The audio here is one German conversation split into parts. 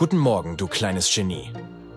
Guten Morgen, du kleines Genie.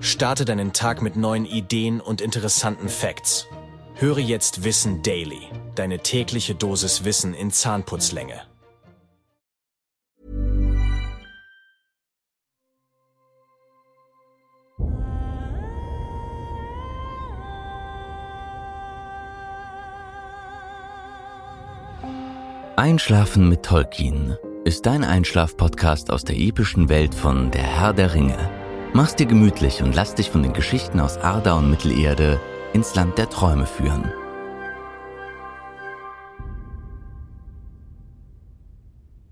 Starte deinen Tag mit neuen Ideen und interessanten Facts. Höre jetzt Wissen Daily, deine tägliche Dosis Wissen in Zahnputzlänge. Einschlafen mit Tolkien ist dein Einschlaf-Podcast aus der epischen Welt von Der Herr der Ringe. Mach's dir gemütlich und lass dich von den Geschichten aus Arda und Mittelerde ins Land der Träume führen.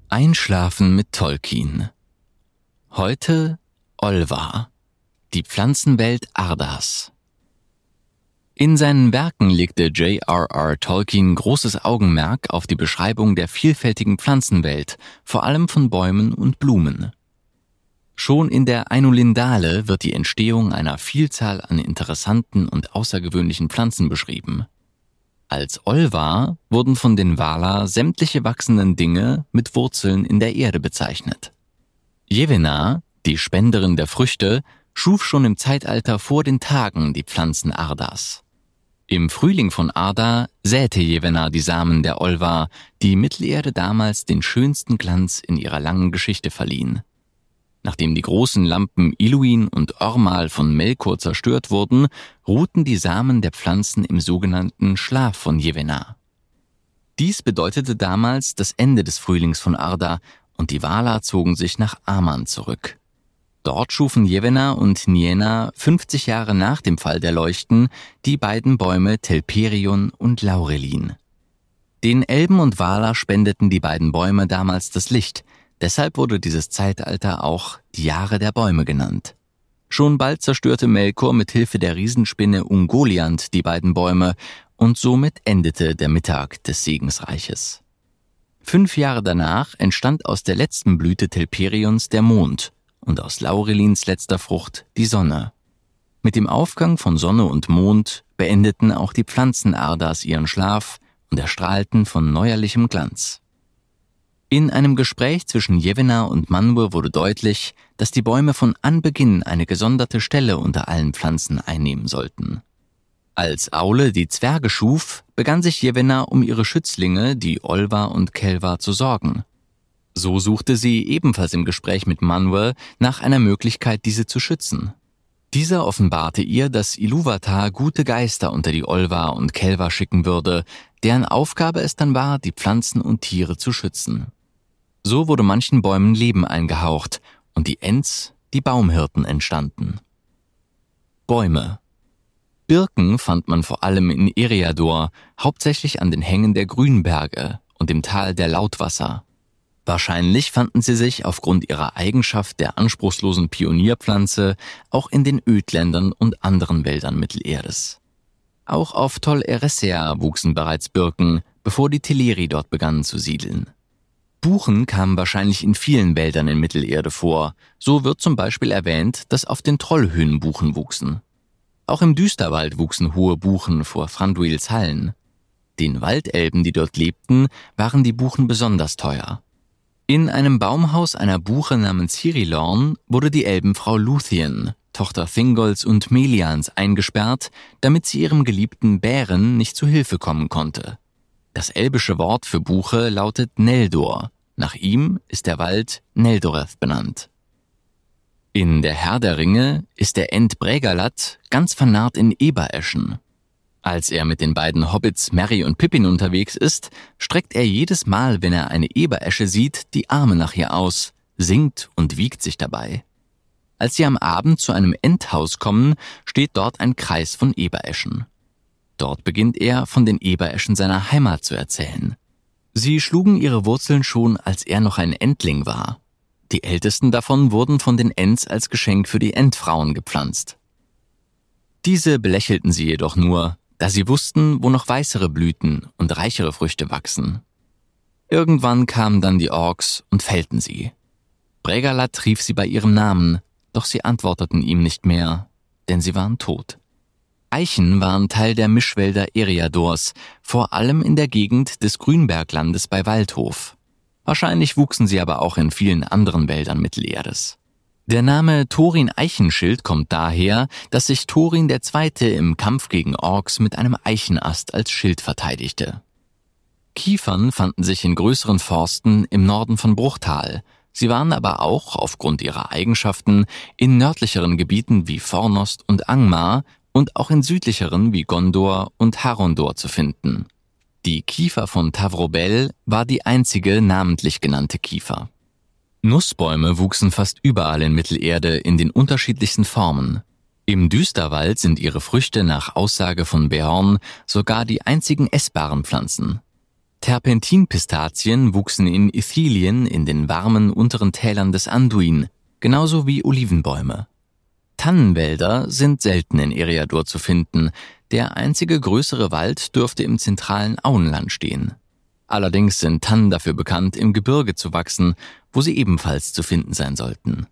Einschlafen mit Tolkien. Heute Olva, die Pflanzenwelt Ardas. In seinen Werken legte J.R.R. Tolkien großes Augenmerk auf die Beschreibung der vielfältigen Pflanzenwelt, vor allem von Bäumen und Blumen. Schon in der Einulindale wird die Entstehung einer Vielzahl an interessanten und außergewöhnlichen Pflanzen beschrieben. Als Olva wurden von den Valar sämtliche wachsenden Dinge mit Wurzeln in der Erde bezeichnet. Jevena, die Spenderin der Früchte, schuf schon im Zeitalter vor den Tagen die Pflanzen Ardas. Im Frühling von Arda säte Jevena die Samen der Olva, die Mittelerde damals den schönsten Glanz in ihrer langen Geschichte verliehen. Nachdem die großen Lampen Iluin und Ormal von Melkor zerstört wurden, ruhten die Samen der Pflanzen im sogenannten Schlaf von Jevena. Dies bedeutete damals das Ende des Frühlings von Arda und die Valar zogen sich nach Aman zurück. Dort schufen Jevena und Niena 50 Jahre nach dem Fall der Leuchten die beiden Bäume Telperion und Laurelin. Den Elben und Valar spendeten die beiden Bäume damals das Licht, deshalb wurde dieses Zeitalter auch die Jahre der Bäume genannt. Schon bald zerstörte Melkor mit Hilfe der Riesenspinne Ungoliant die beiden Bäume und somit endete der Mittag des Segensreiches. Fünf Jahre danach entstand aus der letzten Blüte Telperions der Mond und aus Laurelins letzter Frucht die Sonne. Mit dem Aufgang von Sonne und Mond beendeten auch die Pflanzen Ardas ihren Schlaf und erstrahlten von neuerlichem Glanz. In einem Gespräch zwischen Jevena und Manwë wurde deutlich, dass die Bäume von Anbeginn eine gesonderte Stelle unter allen Pflanzen einnehmen sollten. Als Aule die Zwerge schuf, begann sich Jevena um ihre Schützlinge, die Olva und Kelva, zu sorgen. So suchte sie ebenfalls im Gespräch mit Manuel nach einer Möglichkeit, diese zu schützen. Dieser offenbarte ihr, dass Iluvatar gute Geister unter die Olva und Kelva schicken würde, deren Aufgabe es dann war, die Pflanzen und Tiere zu schützen. So wurde manchen Bäumen Leben eingehaucht und die Ents, die Baumhirten entstanden. Bäume. Birken fand man vor allem in Eriador, hauptsächlich an den Hängen der Grünberge und im Tal der Lautwasser. Wahrscheinlich fanden sie sich aufgrund ihrer Eigenschaft der anspruchslosen Pionierpflanze auch in den Ödländern und anderen Wäldern Mittelerdes. Auch auf Tol Eressëa wuchsen bereits Birken, bevor die Teleri dort begannen zu siedeln. Buchen kamen wahrscheinlich in vielen Wäldern in Mittelerde vor. So wird zum Beispiel erwähnt, dass auf den Trollhöhen Buchen wuchsen. Auch im Düsterwald wuchsen hohe Buchen vor Franduils Hallen. Den Waldelben, die dort lebten, waren die Buchen besonders teuer. In einem Baumhaus einer Buche namens Hirilorn wurde die Elbenfrau Luthien, Tochter Thingolls und Melians, eingesperrt, damit sie ihrem geliebten Bären nicht zu Hilfe kommen konnte. Das elbische Wort für Buche lautet Neldor. Nach ihm ist der Wald Neldoreth benannt. In Der Herr der Ringe ist der Ent Brägerlat ganz vernarrt in Ebereschen, als er mit den beiden Hobbits Mary und Pippin unterwegs ist, streckt er jedes Mal, wenn er eine Eberesche sieht, die Arme nach ihr aus, singt und wiegt sich dabei. Als sie am Abend zu einem Endhaus kommen, steht dort ein Kreis von Ebereschen. Dort beginnt er, von den Ebereschen seiner Heimat zu erzählen. Sie schlugen ihre Wurzeln schon, als er noch ein Endling war. Die ältesten davon wurden von den Ents als Geschenk für die Endfrauen gepflanzt. Diese belächelten sie jedoch nur, da sie wussten, wo noch weißere Blüten und reichere Früchte wachsen. Irgendwann kamen dann die Orks und fällten sie. Bregalat rief sie bei ihrem Namen, doch sie antworteten ihm nicht mehr, denn sie waren tot. Eichen waren Teil der Mischwälder Eriadors, vor allem in der Gegend des Grünberglandes bei Waldhof. Wahrscheinlich wuchsen sie aber auch in vielen anderen Wäldern Mittelerdes. Der Name Thorin Eichenschild kommt daher, dass sich Thorin II. im Kampf gegen Orks mit einem Eichenast als Schild verteidigte. Kiefern fanden sich in größeren Forsten im Norden von Bruchtal, sie waren aber auch, aufgrund ihrer Eigenschaften, in nördlicheren Gebieten wie Fornost und Angmar und auch in südlicheren wie Gondor und Harondor zu finden. Die Kiefer von Tavrobel war die einzige namentlich genannte Kiefer. Nussbäume wuchsen fast überall in Mittelerde in den unterschiedlichsten Formen. Im Düsterwald sind ihre Früchte nach Aussage von Behorn sogar die einzigen essbaren Pflanzen. Terpentinpistazien wuchsen in Ithilien in den warmen unteren Tälern des Anduin, genauso wie Olivenbäume. Tannenwälder sind selten in Eriador zu finden, der einzige größere Wald dürfte im zentralen Auenland stehen. Allerdings sind Tannen dafür bekannt, im Gebirge zu wachsen, wo sie ebenfalls zu finden sein sollten.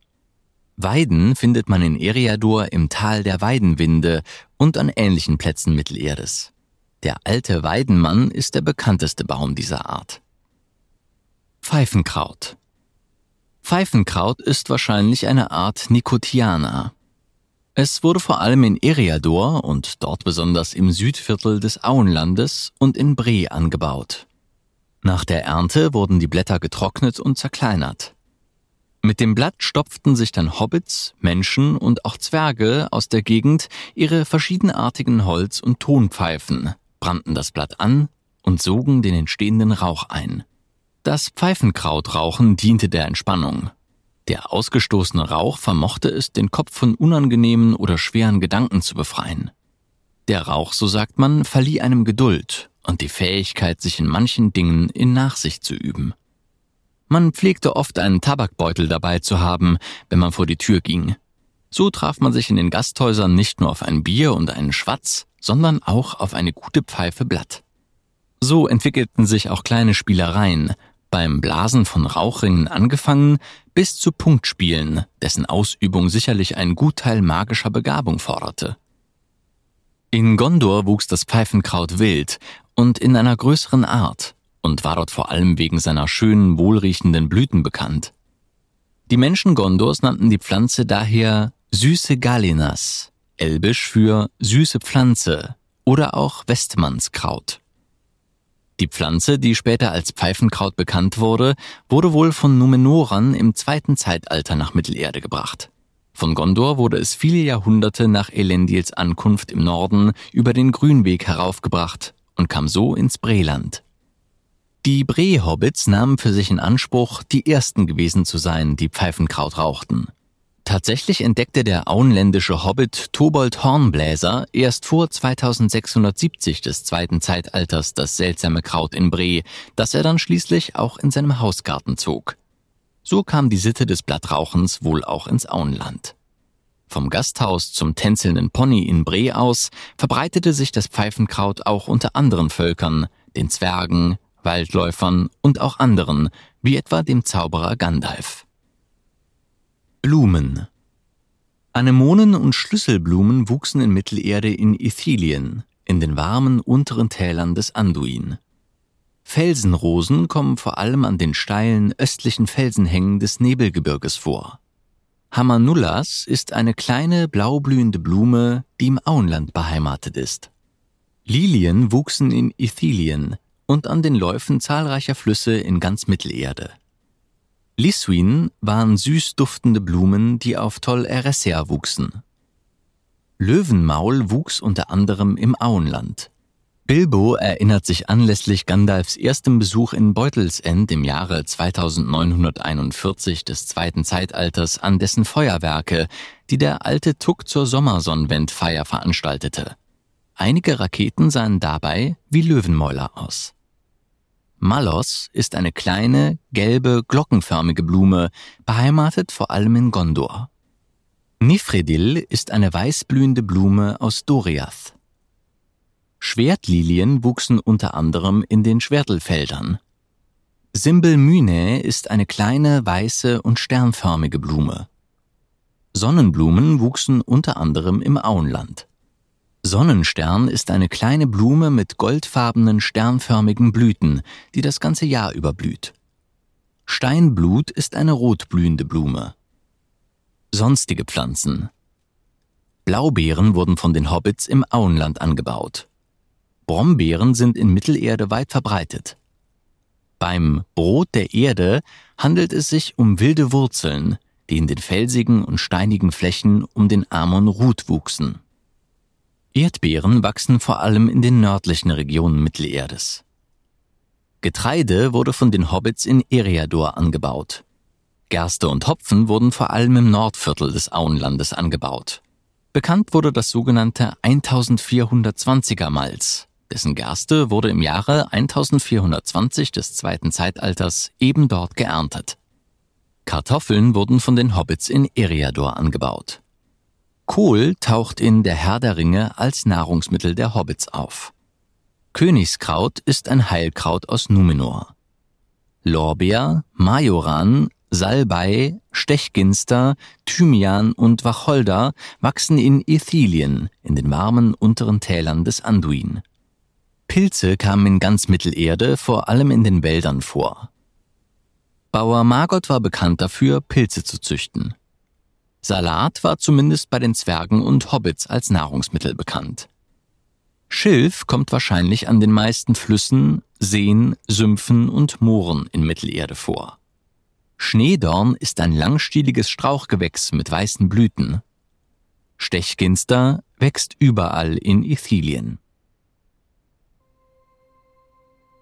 Weiden findet man in Eriador im Tal der Weidenwinde und an ähnlichen Plätzen Mittelerdes. Der alte Weidenmann ist der bekannteste Baum dieser Art. Pfeifenkraut Pfeifenkraut ist wahrscheinlich eine Art Nicotiana. Es wurde vor allem in Eriador und dort besonders im Südviertel des Auenlandes und in Bre angebaut. Nach der Ernte wurden die Blätter getrocknet und zerkleinert. Mit dem Blatt stopften sich dann Hobbits, Menschen und auch Zwerge aus der Gegend ihre verschiedenartigen Holz- und Tonpfeifen, brannten das Blatt an und sogen den entstehenden Rauch ein. Das Pfeifenkrautrauchen diente der Entspannung. Der ausgestoßene Rauch vermochte es, den Kopf von unangenehmen oder schweren Gedanken zu befreien. Der Rauch, so sagt man, verlieh einem Geduld und die Fähigkeit, sich in manchen Dingen in Nachsicht zu üben. Man pflegte oft einen Tabakbeutel dabei zu haben, wenn man vor die Tür ging. So traf man sich in den Gasthäusern nicht nur auf ein Bier und einen Schwatz, sondern auch auf eine gute Pfeife Blatt. So entwickelten sich auch kleine Spielereien, beim Blasen von Rauchringen angefangen bis zu Punktspielen, dessen Ausübung sicherlich einen Gutteil magischer Begabung forderte. In Gondor wuchs das Pfeifenkraut wild und in einer größeren Art und war dort vor allem wegen seiner schönen, wohlriechenden Blüten bekannt. Die Menschen Gondors nannten die Pflanze daher Süße Galinas, elbisch für süße Pflanze oder auch Westmannskraut. Die Pflanze, die später als Pfeifenkraut bekannt wurde, wurde wohl von Numenorern im zweiten Zeitalter nach Mittelerde gebracht. Von Gondor wurde es viele Jahrhunderte nach Elendils Ankunft im Norden über den Grünweg heraufgebracht und kam so ins Breland. Die Bre-Hobbits nahmen für sich in Anspruch, die ersten gewesen zu sein, die Pfeifenkraut rauchten. Tatsächlich entdeckte der auenländische Hobbit Tobold Hornbläser erst vor 2670 des zweiten Zeitalters das seltsame Kraut in Bre, das er dann schließlich auch in seinem Hausgarten zog. So kam die Sitte des Blattrauchens wohl auch ins Auenland. Vom Gasthaus zum tänzelnden Pony in Bre aus verbreitete sich das Pfeifenkraut auch unter anderen Völkern, den Zwergen, Waldläufern und auch anderen, wie etwa dem Zauberer Gandalf. Blumen Anemonen und Schlüsselblumen wuchsen in Mittelerde in Ithilien, in den warmen unteren Tälern des Anduin. Felsenrosen kommen vor allem an den steilen östlichen Felsenhängen des Nebelgebirges vor. Hamanullas ist eine kleine blaublühende Blume, die im Auenland beheimatet ist. Lilien wuchsen in Ithilien und an den Läufen zahlreicher Flüsse in ganz Mittelerde. Lisuin waren süß duftende Blumen, die auf Tol Eressea wuchsen. Löwenmaul wuchs unter anderem im Auenland. Bilbo erinnert sich anlässlich Gandalfs erstem Besuch in Beutelsend im Jahre 2941 des zweiten Zeitalters an dessen Feuerwerke, die der alte Tuck zur Sommersonnenwendfeier veranstaltete. Einige Raketen sahen dabei wie Löwenmäuler aus. Malos ist eine kleine, gelbe, glockenförmige Blume, beheimatet vor allem in Gondor. Nifredil ist eine weißblühende Blume aus Doriath. Schwertlilien wuchsen unter anderem in den Schwertelfeldern. Simbelmynae ist eine kleine, weiße und sternförmige Blume. Sonnenblumen wuchsen unter anderem im Auenland. Sonnenstern ist eine kleine Blume mit goldfarbenen sternförmigen Blüten, die das ganze Jahr über blüht. Steinblut ist eine rotblühende Blume. sonstige Pflanzen. Blaubeeren wurden von den Hobbits im Auenland angebaut. Brombeeren sind in Mittelerde weit verbreitet. Beim Brot der Erde handelt es sich um wilde Wurzeln, die in den felsigen und steinigen Flächen um den Amon Ruth wuchsen. Erdbeeren wachsen vor allem in den nördlichen Regionen Mittelerdes. Getreide wurde von den Hobbits in Eriador angebaut. Gerste und Hopfen wurden vor allem im Nordviertel des Auenlandes angebaut. Bekannt wurde das sogenannte 1420er Malz, dessen Gerste wurde im Jahre 1420 des zweiten Zeitalters eben dort geerntet. Kartoffeln wurden von den Hobbits in Eriador angebaut. Kohl taucht in Der Herr der Ringe als Nahrungsmittel der Hobbits auf. Königskraut ist ein Heilkraut aus Numenor. Lorbeer, Majoran, Salbei, Stechginster, Thymian und Wacholder wachsen in Ithilien, in den warmen unteren Tälern des Anduin. Pilze kamen in ganz Mittelerde, vor allem in den Wäldern vor. Bauer Margot war bekannt dafür, Pilze zu züchten. Salat war zumindest bei den Zwergen und Hobbits als Nahrungsmittel bekannt. Schilf kommt wahrscheinlich an den meisten Flüssen, Seen, Sümpfen und Mooren in Mittelerde vor. Schneedorn ist ein langstieliges Strauchgewächs mit weißen Blüten. Stechginster wächst überall in Ithilien.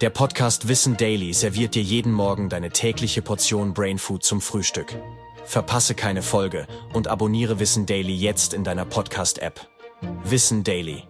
Der Podcast Wissen Daily serviert dir jeden Morgen deine tägliche Portion Brainfood zum Frühstück. Verpasse keine Folge und abonniere Wissen Daily jetzt in deiner Podcast-App. Wissen Daily